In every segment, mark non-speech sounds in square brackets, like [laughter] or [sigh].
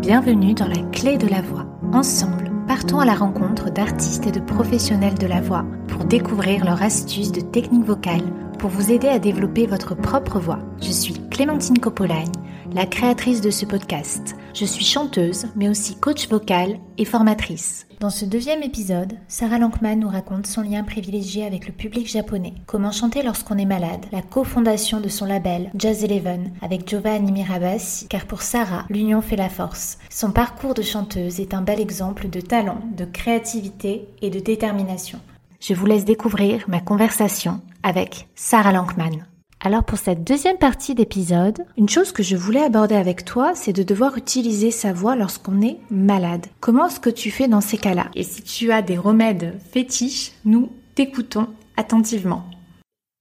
Bienvenue dans la clé de la voix. Ensemble, partons à la rencontre d'artistes et de professionnels de la voix pour découvrir leurs astuces de technique vocale pour vous aider à développer votre propre voix. Je suis Clémentine Copolagne, la créatrice de ce podcast. Je suis chanteuse, mais aussi coach vocal et formatrice. Dans ce deuxième épisode, Sarah Lankman nous raconte son lien privilégié avec le public japonais, comment chanter lorsqu'on est malade, la cofondation de son label Jazz Eleven avec Giovanni Mirabassi, car pour Sarah, l'union fait la force. Son parcours de chanteuse est un bel exemple de talent, de créativité et de détermination. Je vous laisse découvrir ma conversation avec Sarah Lankman. Alors pour cette deuxième partie d'épisode, une chose que je voulais aborder avec toi, c'est de devoir utiliser sa voix lorsqu'on est malade. Comment est-ce que tu fais dans ces cas-là? Et si tu as des remèdes fétiches, nous t'écoutons attentivement.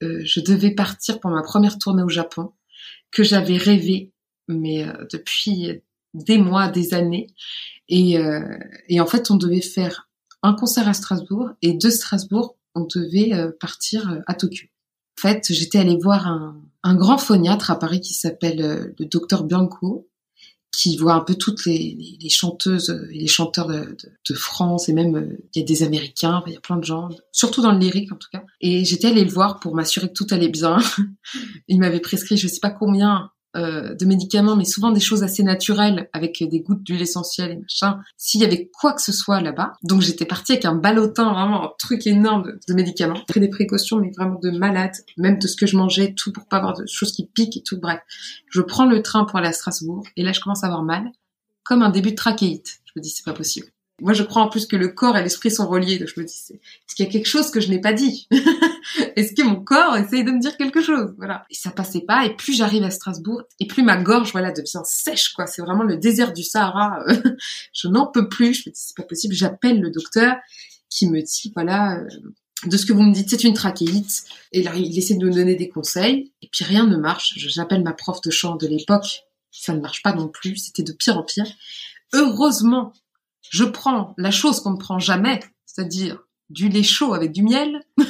Euh, je devais partir pour ma première tournée au Japon, que j'avais rêvé, mais euh, depuis des mois, des années. Euh, et, en fait, on devait faire un concert à Strasbourg et de Strasbourg, on devait partir à Tokyo. En fait, j'étais allée voir un, grand phoniatre à Paris qui s'appelle euh, le docteur Bianco, qui voit un peu toutes les, chanteuses et les chanteurs de, France et même euh, il y a des Américains, il y a plein de gens, surtout dans le lyrique en tout cas. Et j'étais allée le voir pour m'assurer que tout allait bien. [laughs] Il m'avait prescrit je sais pas combien euh, de médicaments, mais souvent des choses assez naturelles avec des gouttes d'huile essentielle et machin. S'il y avait quoi que ce soit là-bas, donc j'étais partie avec un ballotin, vraiment un truc énorme de, médicaments. Pris des précautions, mais vraiment de malade, même de ce que je mangeais, tout pour pas avoir de choses qui piquent et tout. Bref, je prends le train pour aller à Strasbourg et là je commence à avoir mal, comme un début de trachéite. Je me dis c'est pas possible. Moi, je crois en plus que le corps et l'esprit sont reliés. Donc je me dis, est-ce qu'il y a quelque chose que je n'ai pas dit [laughs] Est-ce que mon corps essaye de me dire quelque chose Voilà. Et ça passait pas. Et plus j'arrive à Strasbourg, et plus ma gorge, voilà, devient sèche, quoi. C'est vraiment le désert du Sahara. [laughs] je n'en peux plus. Je me dis, c'est pas possible. J'appelle le docteur qui me dit, voilà, euh, de ce que vous me dites, c'est une trachéite. Et là, il essaie de me donner des conseils. Et puis rien ne marche. J'appelle ma prof de chant de l'époque. Ça ne marche pas non plus. C'était de pire en pire. Heureusement je prends la chose qu'on ne prend jamais, c'est-à-dire du lait chaud avec du miel. [laughs]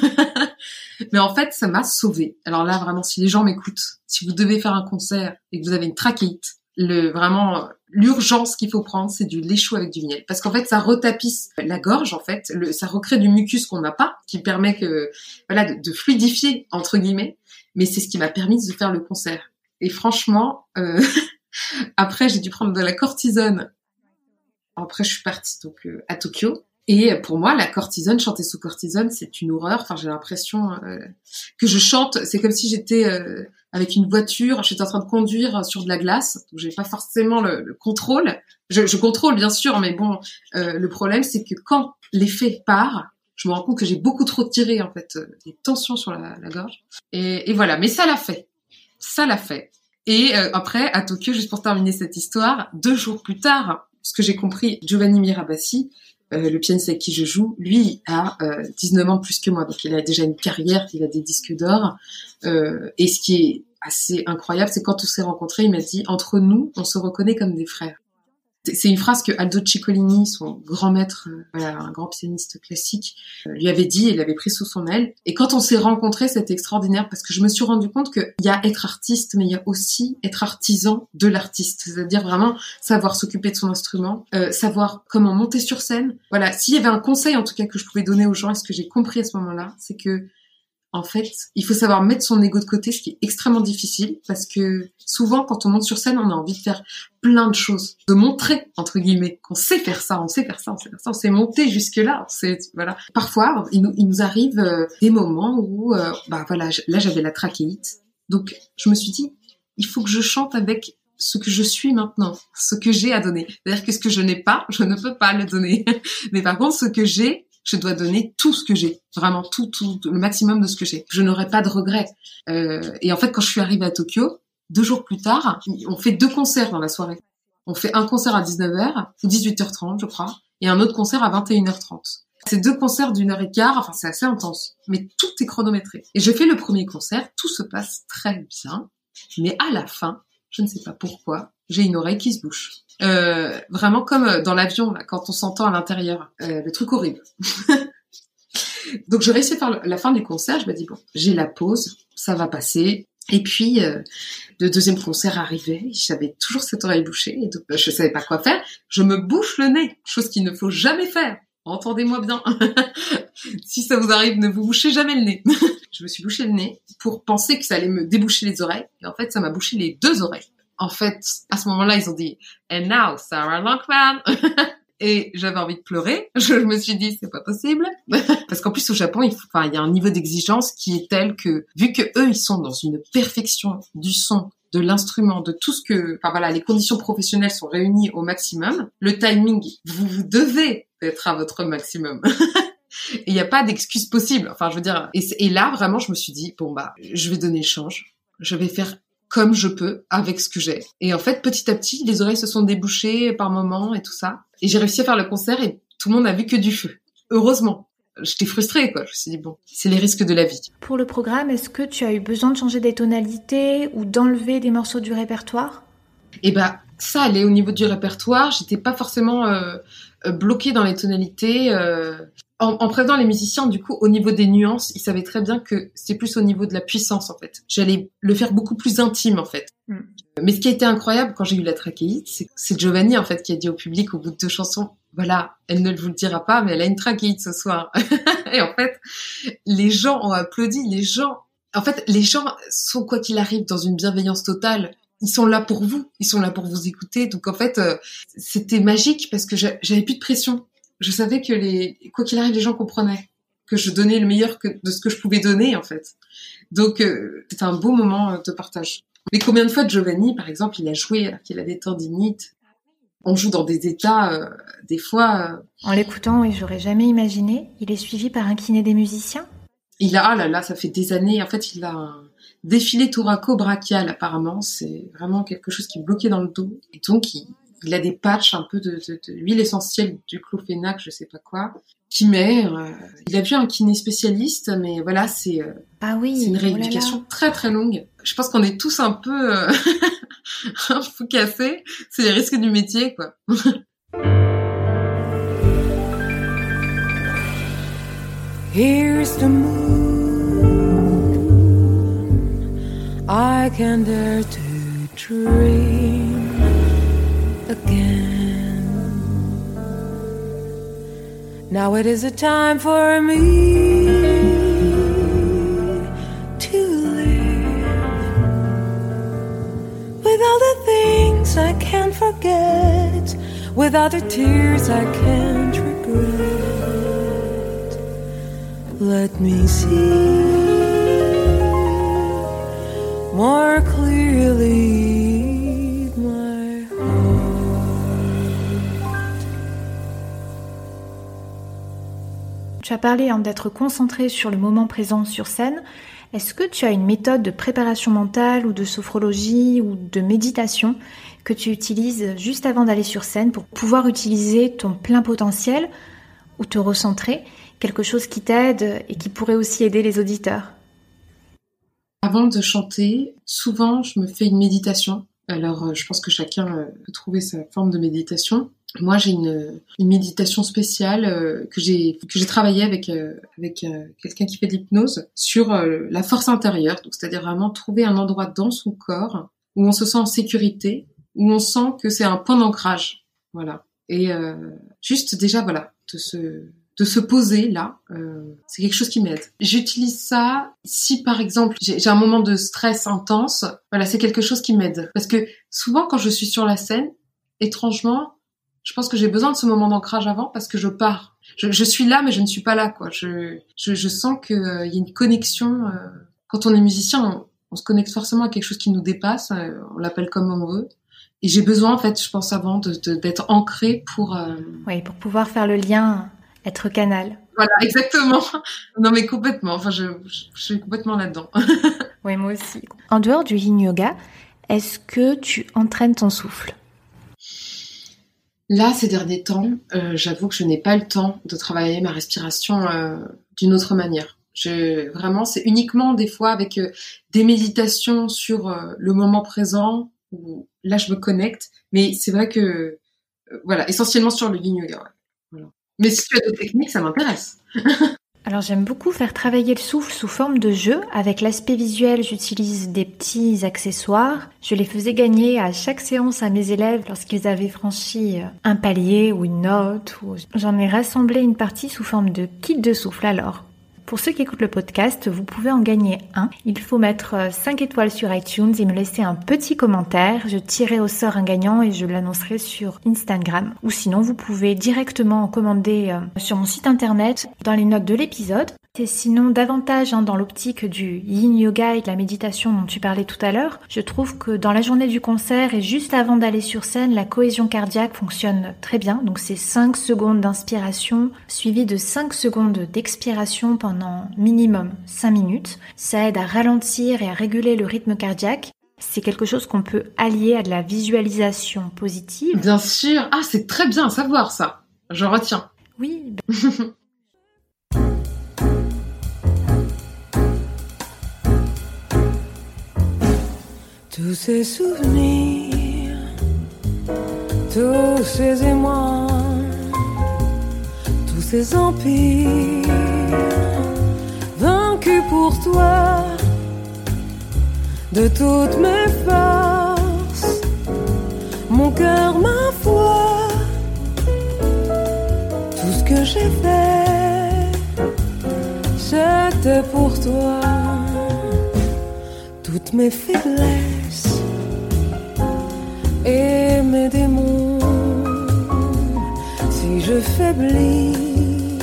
Mais en fait, ça m'a sauvé. Alors là, vraiment, si les gens m'écoutent, si vous devez faire un concert et que vous avez une trachéite, le vraiment l'urgence qu'il faut prendre, c'est du lait chaud avec du miel, parce qu'en fait, ça retapisse la gorge. En fait, le, ça recrée du mucus qu'on n'a pas, qui permet que voilà de, de fluidifier entre guillemets. Mais c'est ce qui m'a permis de faire le concert. Et franchement, euh, [laughs] après, j'ai dû prendre de la cortisone après, je suis partie donc euh, à Tokyo. Et pour moi, la cortisone, chanter sous cortisone, c'est une horreur. Enfin, j'ai l'impression euh, que je chante. C'est comme si j'étais euh, avec une voiture, j'étais en train de conduire sur de la glace. Donc, j'ai pas forcément le, le contrôle. Je, contrôle bien sûr, mais bon, le problème, c'est que quand l'effet part, je me rends compte que j'ai beaucoup trop tiré en fait des tensions sur la, gorge. Et, voilà. Mais ça l'a fait. Ça l'a fait. Et après, à Tokyo, juste pour terminer cette histoire, deux jours plus tard, ce que j'ai compris, Giovanni Mirabassi, euh, le pianiste avec qui je joue, lui a euh, 19 ans plus que moi, donc il a déjà une carrière, il a des disques d'or. Euh, et ce qui est assez incroyable, c'est quand on s'est rencontrés, il m'a dit entre nous, on se reconnaît comme des frères. C'est une phrase que Aldo Ciccolini, son grand maître, euh, voilà, un grand pianiste classique, euh, lui avait dit, il l'avait pris sous son aile. Et quand on s'est rencontrés, c'était extraordinaire parce que je me suis rendu compte qu'il y a être artiste, mais il y a aussi être artisan de l'artiste. C'est-à-dire vraiment savoir s'occuper de son instrument, euh, savoir comment monter sur scène. Voilà, s'il y avait un conseil en tout cas que je pouvais donner aux gens, et ce que j'ai compris à ce moment-là, c'est que en fait, il faut savoir mettre son ego de côté, ce qui est extrêmement difficile parce que souvent, quand on monte sur scène, on a envie de faire plein de choses, de montrer entre guillemets qu'on sait faire ça, on sait faire ça, on sait faire ça, on sait monter jusque là. C'est voilà. Parfois, il nous, il nous arrive euh, des moments où, euh, bah voilà, là j'avais la trachéite, donc je me suis dit, il faut que je chante avec ce que je suis maintenant, ce que j'ai à donner. C'est-à-dire que ce que je n'ai pas, je ne peux pas le donner. [laughs] Mais par contre, ce que j'ai, je dois donner tout ce que j'ai, vraiment tout, tout, le maximum de ce que j'ai. Je n'aurai pas de regrets. Euh, et en fait, quand je suis arrivée à Tokyo, deux jours plus tard, on fait deux concerts dans la soirée. On fait un concert à 19h, ou 18h30, je crois, et un autre concert à 21h30. C'est deux concerts d'une heure et quart, enfin c'est assez intense, mais tout est chronométré. Et je fais le premier concert, tout se passe très bien, mais à la fin, je ne sais pas pourquoi, j'ai une oreille qui se bouche. Euh, vraiment comme euh, dans l'avion, quand on s'entend à l'intérieur. Euh, le truc horrible. [laughs] Donc je réussis à faire la fin du concert, je me dis bon, j'ai la pause, ça va passer. Et puis, le deuxième concert arrivait, j'avais toujours cette oreille bouchée, et donc, je savais pas quoi faire. Je me bouche le nez, chose qu'il ne faut jamais faire. Entendez-moi bien. [laughs] si ça vous arrive, ne vous bouchez jamais le nez. [laughs] je me suis bouché le nez pour penser que ça allait me déboucher les oreilles. Et en fait, ça m'a bouché les deux oreilles. En fait, à ce moment-là, ils ont dit And now, Sarah Lankman. [laughs] et j'avais envie de pleurer. Je me suis dit c'est pas possible [laughs] parce qu'en plus au Japon, il, faut, enfin, il y a un niveau d'exigence qui est tel que vu que eux ils sont dans une perfection du son, de l'instrument, de tout ce que, enfin voilà, les conditions professionnelles sont réunies au maximum. Le timing, vous, devez être à votre maximum. [laughs] Il n'y a pas d'excuse possible. Enfin, je veux dire, et, et, là, vraiment, je me suis dit, bon, bah, je vais donner le change. Je vais faire comme je peux avec ce que j'ai. Et en fait, petit à petit, les oreilles se sont débouchées par moments et tout ça. Et j'ai réussi à faire le concert et tout le monde a vu que du feu. Heureusement. J'étais frustrée, quoi. Je me suis dit, bon, c'est les risques de la vie. Pour le programme, est-ce que tu as eu besoin de changer des tonalités ou d'enlever des morceaux du répertoire? Eh ben, ça allait au niveau du répertoire. J'étais pas forcément euh, euh bloquée dans les tonalités. Euh, en, en prévenant les musiciens, du coup, au niveau des nuances, ils savaient très bien que c'est plus au niveau de la puissance, en fait. J'allais le faire beaucoup plus intime, en fait. Mm. Mais ce qui a été incroyable quand j'ai eu la trachéite, c'est Giovanni, en fait, qui a dit au public au bout de deux chansons, voilà, elle ne vous le dira pas, mais elle a une trachéite ce soir. [laughs] et en fait, les gens ont applaudi, les gens, en fait, les gens sont, quoi qu'il arrive, dans une bienveillance totale ils sont là pour vous, ils sont là pour vous écouter. Donc en fait, euh, c'était magique parce que j'avais plus de pression je savais que les, quoi qu'il arrive, les gens comprenaient que je donnais le meilleur que, de ce que je pouvais donner, en fait. Donc, euh, c'était un beau moment euh, de partage. Mais combien de fois Giovanni, par exemple, il a joué alors qu'il a des tendinites On joue dans des états, euh, des fois... En l'écoutant, oui, j'aurais jamais imaginé. Il est suivi par un kiné des musiciens? Il a, ah là là, ça fait des années. En fait, il a un défilé thoraco-brachial, apparemment. C'est vraiment quelque chose qui est bloqué dans le dos. Et donc, il, il a des patchs un peu de, de, de l'huile essentielle du clofénac, je sais pas quoi, qui met. Euh, il a vu un kiné spécialiste, mais voilà, c'est euh, ah oui, c'est une oh rééducation très très longue. Je pense qu'on est tous un peu euh, [laughs] un peu cassés. C'est les risques du métier, quoi. Here's the moon. I can dare to dream. again. Now it is a time for me to live with all the things I can't forget, with all the tears I can't regret. Let me see more clearly Tu as parlé hein, d'être concentré sur le moment présent sur scène. Est-ce que tu as une méthode de préparation mentale ou de sophrologie ou de méditation que tu utilises juste avant d'aller sur scène pour pouvoir utiliser ton plein potentiel ou te recentrer, quelque chose qui t'aide et qui pourrait aussi aider les auditeurs? Avant de chanter, souvent je me fais une méditation. Alors euh, je pense que chacun euh, peut trouver sa forme de méditation. Moi, j'ai une, une, méditation spéciale euh, que j'ai que j'ai travaillé avec euh, avec euh, quelqu'un qui fait de l'hypnose sur la force intérieure. Donc, c'est-à-dire vraiment trouver un endroit dans son corps où on se sent en sécurité, où on sent que c'est un point d'ancrage. Voilà. Et juste déjà, voilà, de se de se poser là, c'est quelque chose qui m'aide. J'utilise ça si par exemple j'ai un moment de stress intense. Voilà, c'est quelque chose qui m'aide parce que souvent quand je suis sur la scène, étrangement je pense que j'ai besoin de ce moment d'ancrage avant parce que je pars. Je, je, suis là, mais je ne suis pas là, quoi. Je, je, je sens qu'il euh, y a une connexion. Euh, quand on est musicien, on, on, se connecte forcément à quelque chose qui nous dépasse. Euh, on l'appelle comme on veut. Et j'ai besoin, en fait, je pense avant, d'être de, d'être ancré pour. Oui, pour pouvoir faire le lien, être canal. Voilà, exactement. Non, mais complètement. Enfin, je, je suis complètement là-dedans. [laughs] oui, moi aussi. En dehors du yin yoga, est-ce que tu entraînes ton souffle? Là, ces derniers temps, euh, j'avoue que je n'ai pas le temps de travailler ma respiration euh, d'une autre manière. Je, vraiment, c'est uniquement des fois avec euh, des méditations sur le moment présent où là je me connecte. Mais c'est vrai que voilà, essentiellement sur le yin yoga. Mais si tu as d'autres techniques, ça m'intéresse. [laughs] alors j'aime beaucoup faire travailler le souffle sous forme de jeu. Avec l'aspect visuel, j'utilise des petits accessoires. Je les faisais gagner à chaque séance à mes élèves lorsqu'ils avaient franchi euh, un palier ou une note. J'en ai rassemblé une partie sous forme de kit de souffle alors. Pour ceux qui écoutent le podcast, vous pouvez en gagner un. Il faut mettre 5 euh, étoiles sur iTunes et me laisser un petit commentaire. Je tirerai au sort un gagnant et je l'annoncerai sur Instagram. Ou sinon, vous pouvez directement en commander euh, sur mon site internet dans les notes de l'épisode. Et sinon, davantage hein, dans l'optique du yin yoga et de la méditation dont tu parlais tout à l'heure, je trouve que dans la journée du concert et juste avant d'aller sur scène, la cohésion cardiaque fonctionne très bien. Donc c'est 5 secondes d'inspiration suivi de 5 secondes d'expiration pendant minimum 5 minutes. Ça aide à ralentir et à réguler le rythme cardiaque. C'est quelque chose qu'on peut allier à de la visualisation positive. Bien sûr. Ah, c'est très bien à savoir ça. Je retiens. Oui. [laughs] Tous ces souvenirs, tous ces émois, tous ces empires vaincus pour toi de toutes mes forces, mon cœur, ma foi, tout ce que j'ai fait, c'était pour toi toutes mes faiblesses et mes démons. Si je faiblis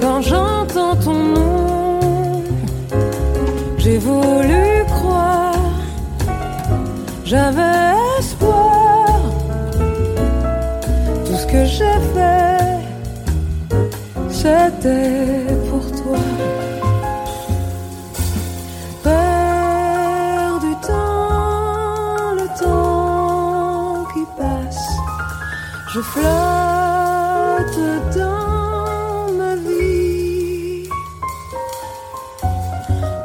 quand j'entends ton nom, j'ai voulu croire, j'avais espoir. Tout ce que j'ai fait, c'était flotte dans ma vie.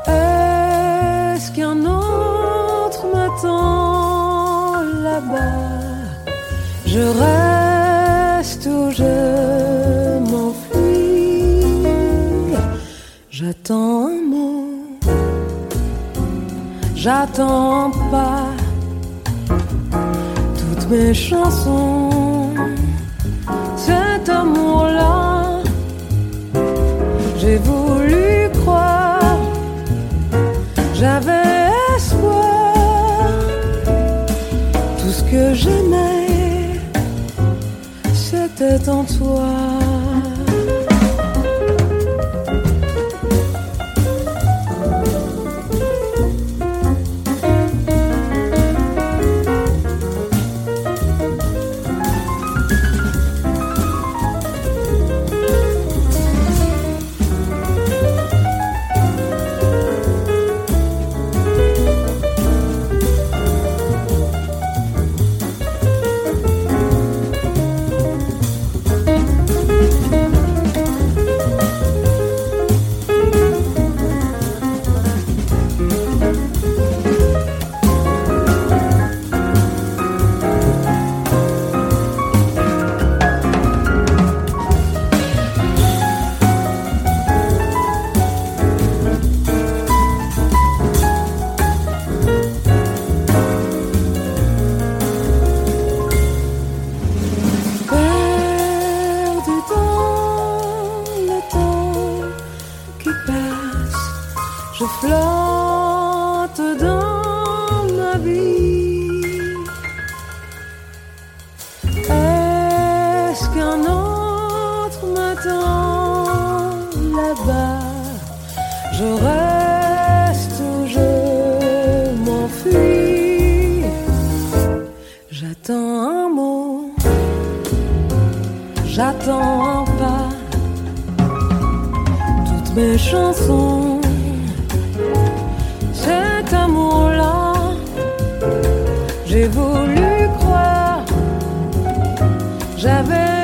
Est-ce qu'un autre m'attend là-bas? Je reste ou je m'enfuis? J'attends un mot. J'attends pas toutes mes chansons amour-là. J'ai voulu croire, j'avais espoir. Tout ce que j'aimais, c'était en toi. J'avais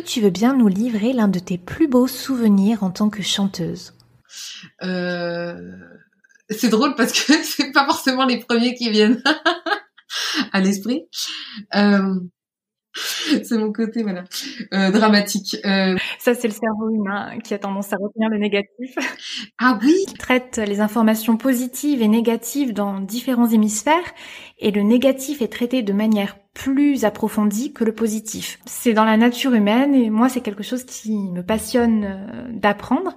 tu veux bien nous livrer l'un de tes plus beaux souvenirs en tant que chanteuse euh... C'est drôle parce que [laughs] c'est pas forcément les premiers qui viennent [laughs] à l'esprit. Euh... [laughs] c'est mon côté voilà euh, dramatique. Euh... Ça c'est le cerveau humain qui a tendance à retenir le négatif. Ah oui. Il traite les informations positives et négatives dans différents hémisphères et le négatif est traité de manière plus approfondie que le positif. C'est dans la nature humaine et moi c'est quelque chose qui me passionne euh, d'apprendre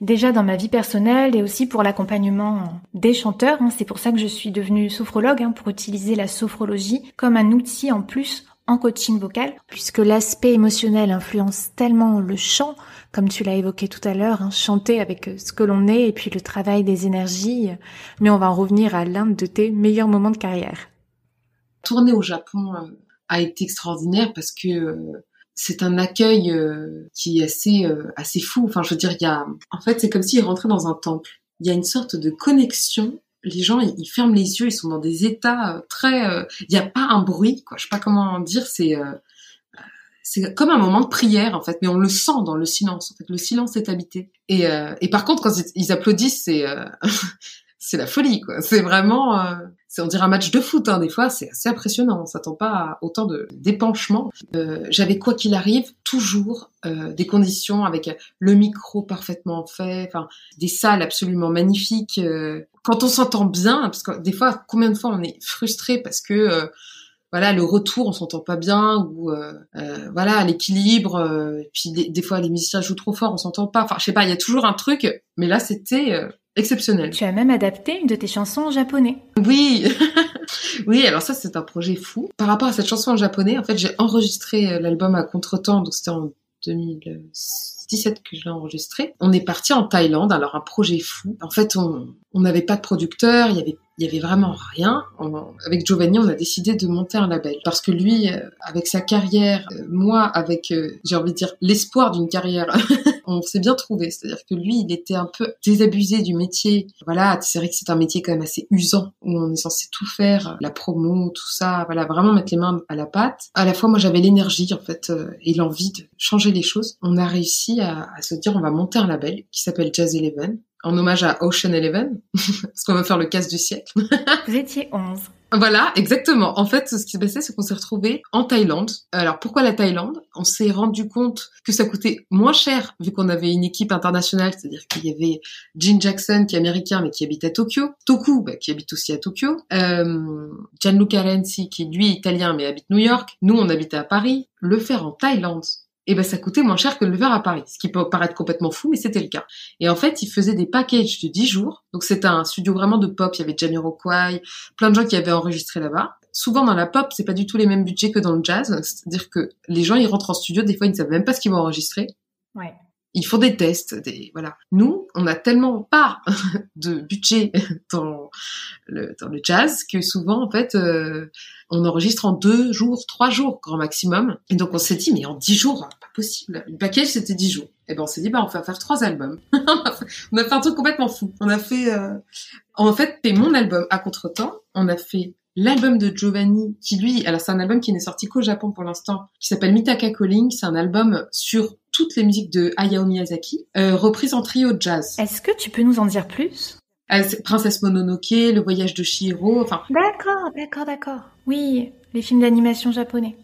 déjà dans ma vie personnelle et aussi pour l'accompagnement des chanteurs. Hein. C'est pour ça que je suis devenue sophrologue hein, pour utiliser la sophrologie comme un outil en plus en coaching vocal, puisque l'aspect émotionnel influence tellement le chant, comme tu l'as évoqué tout à l'heure, hein, chanter avec euh, ce que l'on est et puis le travail des énergies. Mais on va en revenir à l'un de tes meilleurs moments de carrière. Tourner au Japon euh, a été extraordinaire parce que euh, c'est un accueil qui est assez assez fou. Enfin, je veux dire, il y a, en fait, c'est comme s'il rentrait dans un temple. Il y a une sorte de connexion les gens ils, ferment les yeux, ils sont dans des états euh, très, euh, il n'y a pas un bruit, quoi. Je sais pas comment dire, c'est euh, c'est comme un moment de prière en fait, mais on le sent dans le silence. En fait, le silence est habité. Et, et par contre, quand ils applaudissent, c'est [laughs] c'est la folie, quoi. C'est vraiment, euh, c'est on dirait un match de foot. Hein, des fois, c'est assez impressionnant. On s'attend pas à autant de d'épanchement. Euh, J'avais quoi qu'il arrive toujours euh, des conditions avec le micro parfaitement fait, enfin des salles absolument magnifiques. Euh, quand on s'entend bien, parce que des fois, combien de fois on est frustré parce que euh, voilà le retour on s'entend pas bien ou euh, euh, voilà l'équilibre euh, puis des, des, fois les musiciens jouent trop fort on s'entend pas enfin je sais pas il y a toujours un truc mais là c'était exceptionnel. Tu as même adapté une de tes chansons en japonais. Oui, [laughs] oui. Alors ça, c'est un projet fou. Par rapport à cette chanson en japonais, en fait, j'ai enregistré euh, l'album à contretemps, donc c'était en 2017 que je l'ai enregistré. On est parti en Thaïlande, alors un projet fou. En fait, on n'avait pas de producteur, il y avait il y avait vraiment rien. avec Giovanni, on a décidé de monter un label parce que lui, euh, avec sa carrière, euh, moi, avec, euh, j'ai envie de dire, l'espoir d'une carrière, [laughs] on s'est bien trouvé. C'est-à-dire que lui, il était un peu désabusé du métier. Voilà, c'est vrai que c'est un métier quand même assez usant où on est censé tout faire, la promo, tout ça. Voilà, vraiment mettre les mains à la pâte. À la fois, moi, j'avais l'énergie en fait et l'envie de changer les choses. On a réussi à, à se dire, on va monter un label qui s'appelle Jazz Eleven en hommage à Ocean Eleven, [laughs] parce qu'on va faire le casse du siècle. [laughs] Vous étiez 11. Voilà, exactement. En fait, ce qui s'est passé, c'est qu'on s'est retrouvé en Thaïlande. Alors, pourquoi la Thaïlande? On s'est rendu compte que ça coûtait moins cher, vu qu'on avait une équipe internationale, c'est-à-dire qu'il y avait Gene Jackson, qui est américain, mais qui habite à Tokyo. Toku, bah, qui habite aussi à Tokyo. Euh, Gianluca Renzi, qui lui est italien, mais habite New York. Nous, on habitait à Paris. Le faire en Thaïlande, et ben ça coûtait moins cher que le faire à Paris, ce qui peut paraître complètement fou, mais c'était le cas. Et en fait, ils faisaient des packages de 10 jours, donc c'était un studio vraiment de pop, il y avait Jamiroquai, plein de gens qui avaient enregistré là-bas. Souvent dans la pop, c'est pas du tout les mêmes budgets que dans le jazz, c'est-à-dire que les gens ils rentrent en studio, des fois ils ne savent même pas ce qu'ils vont enregistrer. Ouais ils font des tests, des voilà. Nous, on a tellement pas [laughs] de budget [laughs] dans le dans le jazz que souvent en fait euh, on enregistre en deux jours, trois jours grand maximum. Et donc on s'est dit mais en dix jours, pas possible. Le package c'était dix jours. Et ben on s'est dit bah on va faire trois albums. [laughs] on a fait un truc complètement fou. On a fait euh... en fait fait mon album à contretemps. On a fait l'album de Giovanni, qui lui, alors c'est un album qui n'est sorti qu'au Japon pour l'instant, qui s'appelle Mitaka Calling. C'est un album sur toutes les musiques de Hayao Miyazaki, euh, reprises en trio jazz. Est-ce que tu peux nous en dire plus? Euh, Princesse Mononoke, Le Voyage de Chihiro, enfin. D'accord, d'accord, d'accord. Oui, les films d'animation japonais.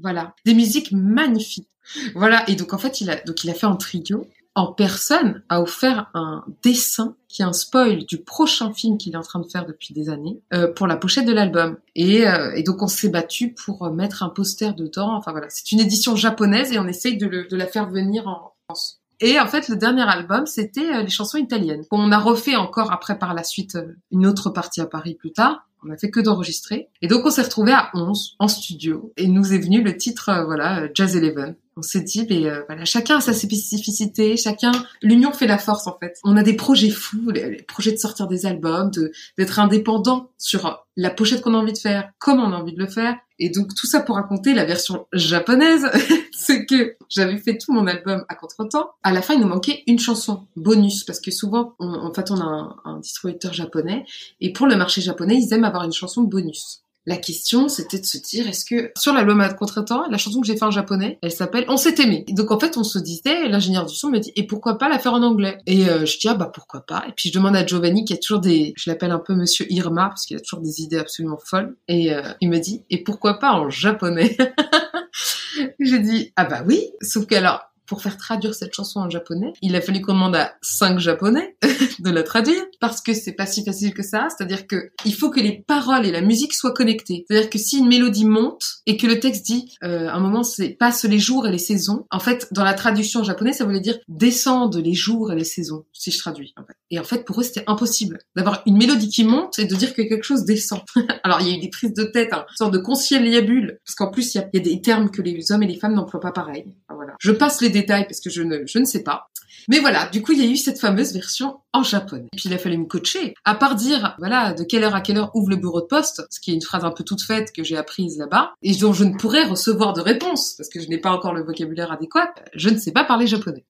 Voilà, des musiques magnifiques. Voilà, et donc en fait, il a donc il a fait en trio en personne a offert un dessin qui est un spoil du prochain film qu'il est en train de faire depuis des années euh, pour la pochette de l'album. Et, euh, et, donc on s'est battu pour mettre un poster dedans. Enfin voilà, c'est une édition japonaise et on essaye de, le, de la faire venir en France. Et en fait, le dernier album, c'était euh, les chansons italiennes. On a refait encore après par la suite euh, une autre partie à Paris plus tard. On a fait que d'enregistrer. Et donc on s'est retrouvé à 11 en studio. Et nous est venu le titre, voilà, Jazz Eleven on s'est dit, mais euh, voilà, chacun a sa spécificité, chacun, l'union fait la force en fait. On a des projets fous, les, projets de sortir des albums, de d'être indépendant sur la pochette qu'on a envie de faire, comment on a envie de le faire. Et donc tout ça pour raconter la version japonaise, [laughs] c'est que j'avais fait tout mon album à contre-temps. À la fin, il nous manquait une chanson bonus parce que souvent, en fait, on a un, un distributeur japonais et pour le marché japonais, ils aiment avoir une chanson bonus. La question, c'était de se dire, est-ce que sur la loi de contre-temps, la chanson que j'ai fait en japonais, elle s'appelle On s'est aimé. donc en fait, on se disait, l'ingénieur du son me dit, et pourquoi pas la faire en anglais? Et euh, je dis, ah bah pourquoi pas? Et puis je demande à Giovanni, qui a toujours des, je l'appelle un peu Monsieur Irma, parce qu'il a toujours des idées absolument folles. Et euh, il me dit, et pourquoi pas en japonais? [laughs] J'ai dit, ah bah oui, sauf que alors, pour faire traduire cette chanson en japonais, il a fallu demande à cinq japonais [laughs] de la traduire parce que c'est pas si facile que ça. C'est-à-dire que il faut que les paroles et la musique soient connectées. C'est-à-dire que si une mélodie monte et que le texte dit, euh, un moment c'est passe les jours et les saisons. En fait, dans la traduction en japonais, ça voulait dire descendent les jours et les saisons. Si je traduis. Et en fait, pour eux, c'était impossible d'avoir une mélodie qui monte et de dire que quelque chose descend. [laughs] Alors il y a eu des prises de tête, hein, une sorte de conciliabule, parce qu'en plus il y a des termes que les hommes et les femmes n'emploient pas pareil. Voilà. Je passe les détails parce que je ne, je ne sais pas. Mais voilà, du coup, il y a eu cette fameuse version en japonais. Et puis, il a fallu me coacher. À part dire, voilà, de quelle heure à quelle heure ouvre le bureau de poste, ce qui est une phrase un peu toute faite que j'ai apprise là-bas, et dont je ne pourrais recevoir de réponse, parce que je n'ai pas encore le vocabulaire adéquat, je ne sais pas parler japonais.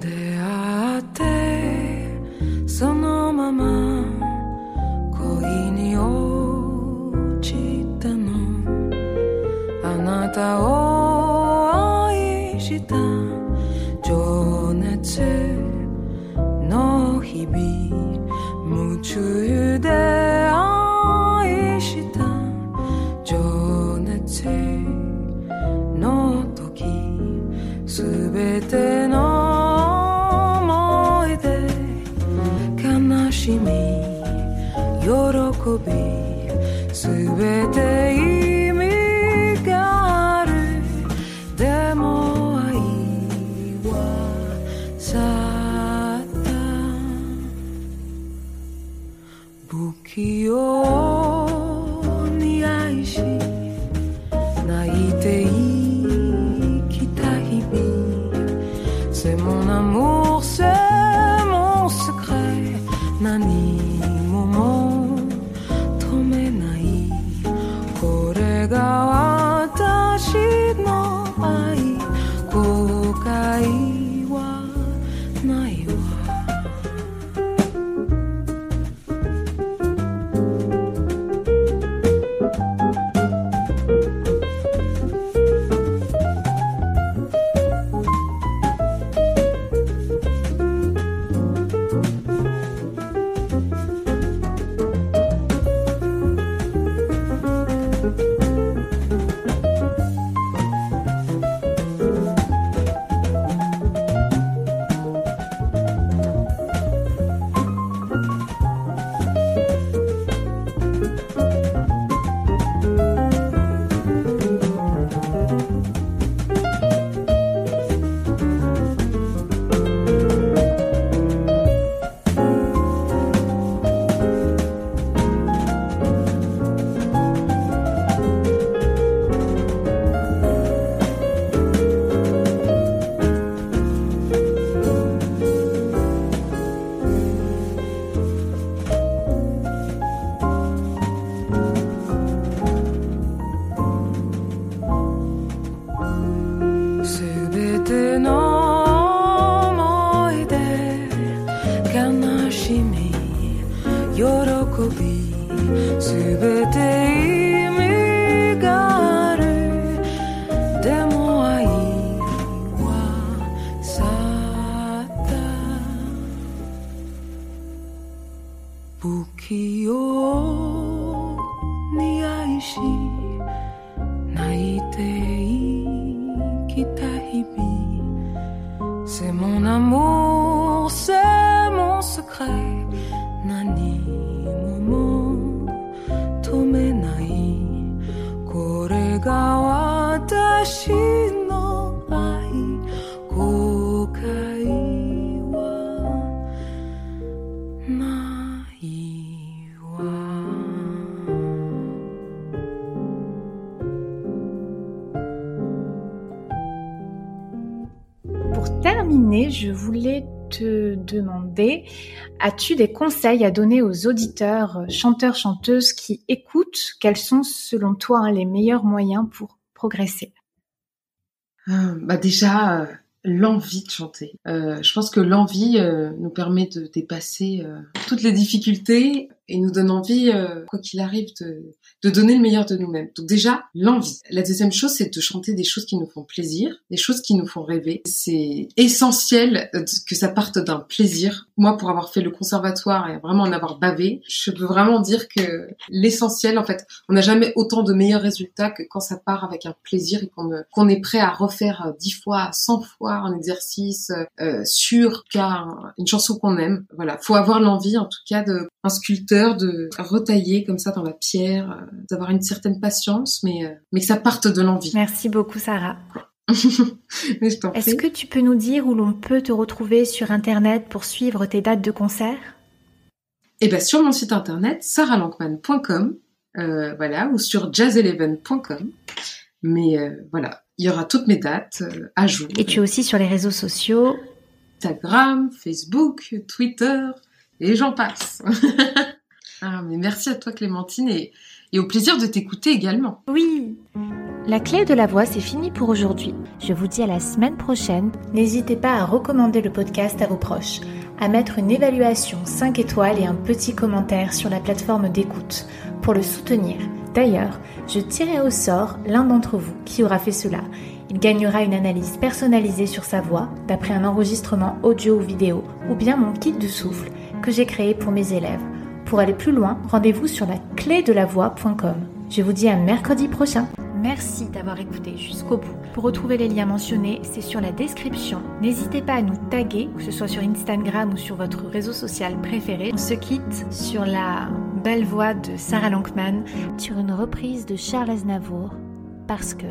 出会ってそのまま恋に落ちたの。あなたを愛した情熱の日々夢中 C'est mon amour, c'est mon secret, Nani. As-tu des conseils à donner aux auditeurs, euh, chanteurs, chanteuses qui écoutent? Quels sont selon toi les meilleurs moyens pour progresser? Ah, bah déjà, euh, l'envie de chanter. Euh, je pense que l'envie euh, nous permet de dépasser euh, toutes les difficultés et nous donne envie, euh, quoi qu'il arrive, de, de donner le meilleur de nous-mêmes. Donc déjà, l'envie. La deuxième chose, c'est de chanter des choses qui nous font plaisir, des choses qui nous font rêver. C'est essentiel que ça parte d'un plaisir. Moi, pour avoir fait le conservatoire et vraiment en avoir bavé, je peux vraiment dire que l'essentiel, en fait, on n'a jamais autant de meilleurs résultats que quand ça part avec un plaisir et qu'on qu'on est prêt à refaire dix fois, cent fois un exercice euh, sur une chanson qu'on aime. Voilà, faut avoir l'envie, en tout cas, de un sculpteur de retailler comme ça dans la pierre, euh, d'avoir une certaine patience, mais euh, mais que ça parte de l'envie. Merci beaucoup, Sarah. [laughs] Est-ce Est-ce que tu peux nous dire où l'on peut te retrouver sur Internet pour suivre tes dates de concert? Eh bien, sur mon site internet, saralankman.com, euh, voilà, ou sur jazzeleven.com. Mais euh, voilà, il y aura toutes mes dates euh, à jour. Et tu es aussi sur les réseaux sociaux Instagram, Facebook, Twitter, et j'en passe. [laughs] ah, mais merci à toi Clémentine et, au plaisir de t'écouter également. Oui. La clé de la voix, c'est fini pour aujourd'hui. Je vous dis à la semaine prochaine. N'hésitez pas à recommander le podcast à vos proches, à mettre une évaluation 5 étoiles et un petit commentaire sur la plateforme d'écoute pour le soutenir. D'ailleurs, je tirerai au sort l'un d'entre vous qui aura fait cela. Il gagnera une analyse personnalisée sur sa voix d'après un enregistrement audio ou vidéo ou bien mon kit de souffle que j'ai créé pour mes élèves. Pour aller plus loin, rendez-vous sur la clé de la voix.com. Je vous dis à mercredi prochain. Merci d'avoir écouté jusqu'au bout. Pour retrouver les liens mentionnés, c'est sur la description. N'hésitez pas à nous taguer, que ce soit sur Instagram ou sur votre réseau social préféré. On se quitte sur la belle voix de Sarah Lankman sur une reprise de Charles Aznavour, parce que...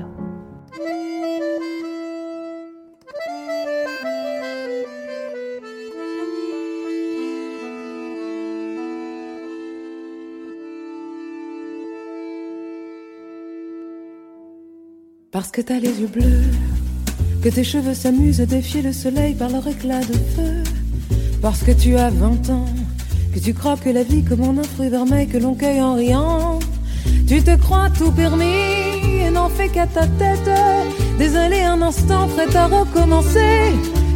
Parce que t'as les yeux bleus, que tes cheveux s'amusent à défier le soleil par leur éclat de feu. Parce que tu as 20 ans, que tu crois que la vie comme un fruit vermeil que l'on cueille en riant. Tu te crois tout permis et n'en fais qu'à ta tête. Désolé un instant, prêt à recommencer.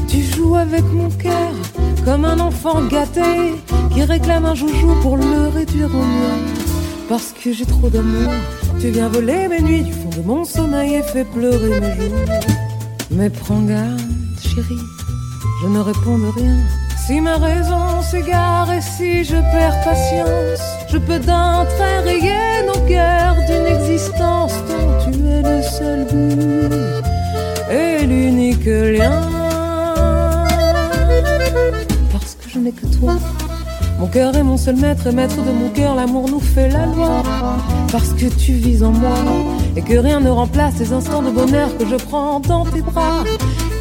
Tu joues avec mon cœur comme un enfant gâté qui réclame un joujou pour le réduire au mieux. Parce que j'ai trop d'amour, tu viens voler mes nuits du fond de mon sommeil et fais pleurer mes jours. Mais prends garde, chérie, je ne réponds de rien. Si ma raison s'égare et si je perds patience, je peux d'un trait rayer nos cœurs d'une existence dont tu es le seul but et l'unique lien. Parce que je n'ai que toi. Mon cœur est mon seul maître et maître de mon cœur, l'amour nous fait la loi. Parce que tu vis en moi et que rien ne remplace les instants de bonheur que je prends dans tes bras.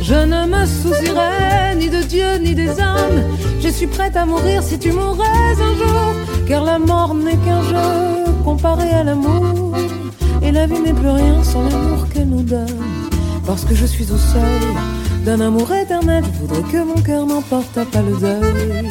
Je ne me soucierai ni de Dieu ni des hommes. Je suis prête à mourir si tu mourrais un jour. Car la mort n'est qu'un jeu comparé à l'amour. Et la vie n'est plus rien sans l'amour qu'elle nous donne. Parce que je suis au seuil d'un amour éternel. Je voudrais que mon cœur n'emporte pas le deuil.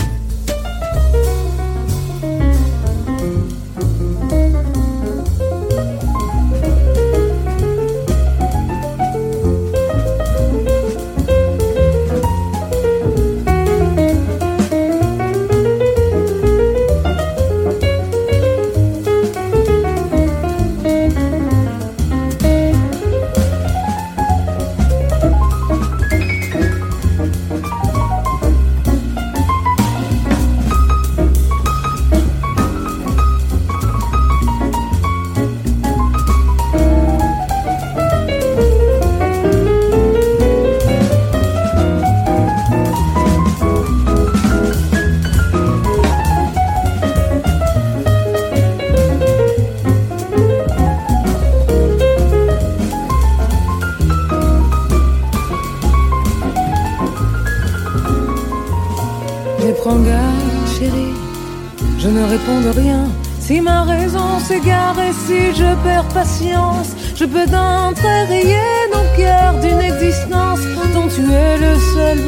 Si je perds patience, je peux d'entrée rayer nos cœurs d'une existence dont tu es le seul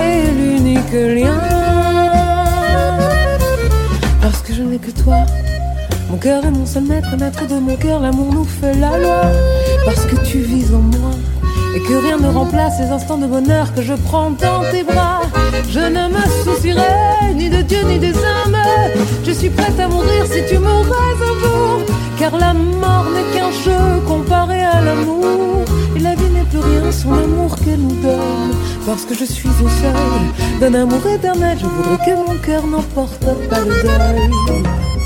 est l'unique lien. Parce que je n'ai que toi. Mon cœur est mon seul maître, maître de mon cœur, l'amour nous fait la loi. Parce que tu vis en moi et que rien ne remplace les instants de bonheur que je prends dans tes bras. Je ne suis prête à mourir si tu un jour. Car la mort n'est qu'un jeu comparé à l'amour. Et la vie n'est plus rien sans l'amour qu'elle nous donne. Parce que je suis au seuil d'un amour éternel, je voudrais que mon cœur n'emporte pas le deuil.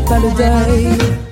Pas le deuil.